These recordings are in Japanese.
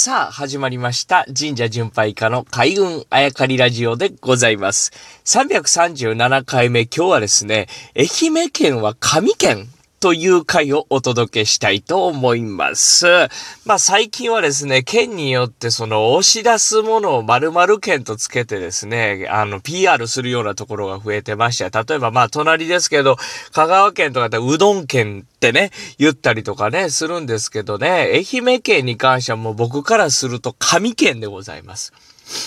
さあ、始まりました。神社巡拝家の海運あやかりラジオでございます。337回目、今日はですね、愛媛県は神県という回をお届けしたいと思います。まあ最近はですね、県によってその押し出すものを〇〇県とつけてですね、あの PR するようなところが増えてました。例えばまあ隣ですけど、香川県とかでうどん県ってね、言ったりとかね、するんですけどね、愛媛県に関してはもう僕からすると神県でございます。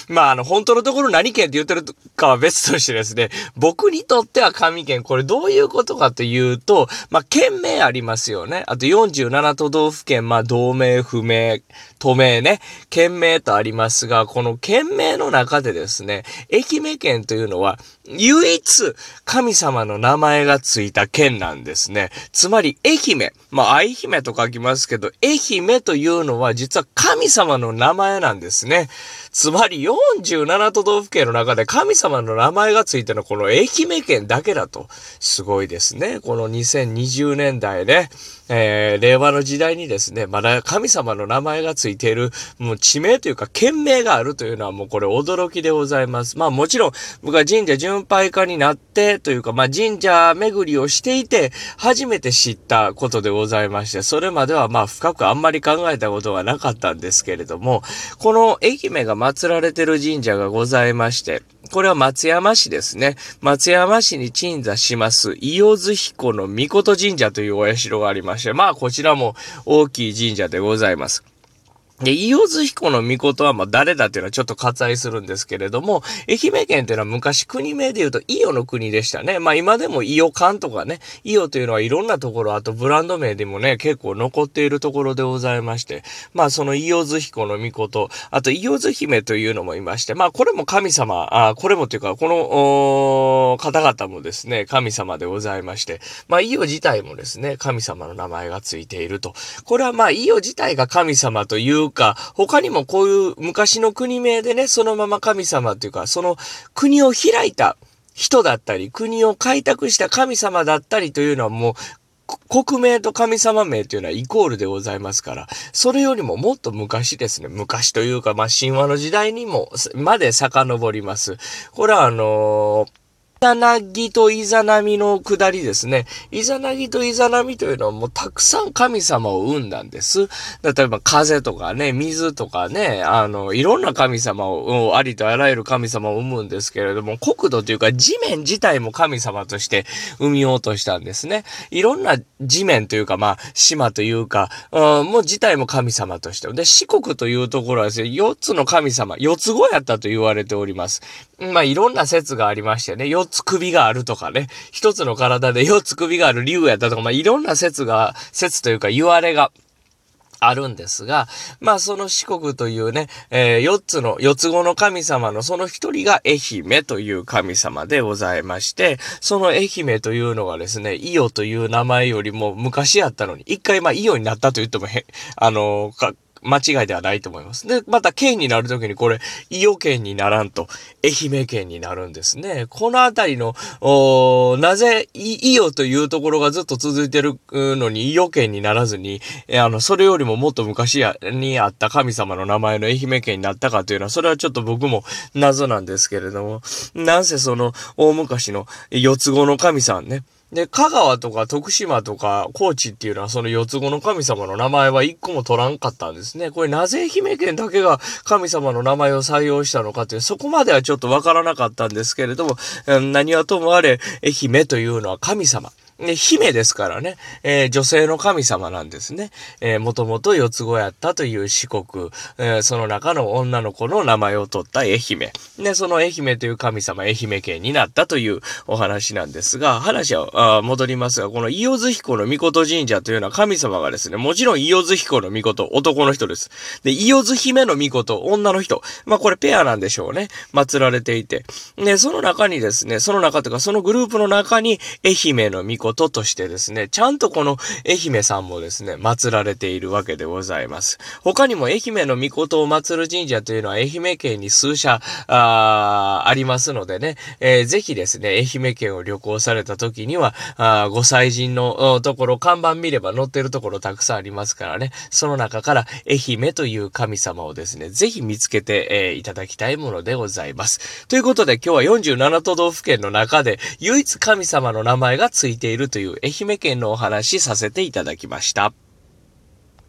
まあ、あの、本当のところ何県って言ってるかは別としてですね、僕にとっては神県、これどういうことかというと、まあ、県名ありますよね。あと47都道府県、まあ、同名、不明、都名ね、県名とありますが、この県名の中でですね、愛媛県というのは、唯一神様の名前がついた県なんですね。つまり、愛媛。まあ、愛媛と書きますけど、愛媛というのは実は神様の名前なんですね。つまり47都道府県の中で神様の名前がついてのこの愛媛県だけだと。すごいですね。この2020年代ね。えー、令和の時代にですね、まだ神様の名前がついている、もう地名というか県名があるというのはもうこれ驚きでございます。まあもちろん、僕は神社巡拝家になってというか、まあ神社巡りをしていて、初めて知ったことでございまして、それまではまあ深くあんまり考えたことがなかったんですけれども、この愛媛が祀られてる神社がございまして、これは松山市ですね。松山市に鎮座します、伊予津彦の御事神社というお社がありまして、まあこちらも大きい神社でございます。で、伊予津彦の御事はま誰だっていうのはちょっと割愛するんですけれども、愛媛県っていうのは昔国名で言うと伊予の国でしたね。まあ今でも伊予館とかね、伊予というのはいろんなところ、あとブランド名でもね、結構残っているところでございまして、まあその伊予津彦の御事、あと伊予津姫というのもいまして、まあこれも神様、あこれもというか、この方々もですね、神様でございまして、まあ伊予自体もですね、神様の名前がついていると。これはまあ伊予自体が神様というか、他にもこういう昔の国名でね、そのまま神様っていうか、その国を開いた人だったり、国を開拓した神様だったりというのはもう、国名と神様名というのはイコールでございますから、それよりももっと昔ですね、昔というか、まあ、神話の時代にも、まで遡ります。これはあのーザナギとイザナミの下りですね。イザナギとイザナミというのはもうたくさん神様を生んだんです。例えば風とかね、水とかね、あの、いろんな神様を、ありとあらゆる神様を生むんですけれども、国土というか地面自体も神様として生みようとしたんですね。いろんな地面というか、まあ、島というか、うん、もう自体も神様として。で、四国というところはですね、四つの神様、四つ子やったと言われております。まあ、いろんな説がありましてね、四つ首があるとかね、一つの体で四つ首がある竜やったとか、まあ、いろんな説が、説というか言われが、あるんですが、まあその四国というね、えー、四つの、四つ子の神様のその一人が愛媛という神様でございまして、その愛媛というのがですね、伊予という名前よりも昔あったのに、一回まあ伊予になったと言ってもへ、あのー、間違いではないと思います。で、また県になるときにこれ、伊予県にならんと、愛媛県になるんですね。このあたりの、なぜ、伊予というところがずっと続いてるのに、伊予県にならずに、あの、それよりももっと昔にあった神様の名前の愛媛県になったかというのは、それはちょっと僕も謎なんですけれども、なんせその、大昔の四つ子の神さんね、で、香川とか徳島とか高知っていうのはその四つ子の神様の名前は一個も取らんかったんですね。これなぜ愛媛県だけが神様の名前を採用したのかっていう、そこまではちょっとわからなかったんですけれども、何はともあれ、愛媛というのは神様。ね、姫ですからね、えー、女性の神様なんですね。えー、もともと四つ子やったという四国、えー、その中の女の子の名前を取った愛媛。で、その愛媛という神様、愛媛県になったというお話なんですが、話は戻りますが、この伊予津彦の御事神社というのは神様がですね、もちろん伊予津彦の御事、男の人です。で、伊予津姫の御事、女の人。まあこれペアなんでしょうね。祀られていて。で、その中にですね、その中というかそのグループの中に愛媛の御事こととしてですね、ちゃんとこの愛媛さんもですね、祀られているわけでございます。他にも愛媛の御事を祀る神社というのは愛媛県に数社、あありますのでね、えー、ぜひですね、愛媛県を旅行された時には、あご祭神のところ、看板見れば載ってるところたくさんありますからね、その中から愛媛という神様をですね、ぜひ見つけて、えー、いただきたいものでございます。ということで今日は47都道府県の中で唯一神様の名前がついているという愛媛県のお話させていただきました。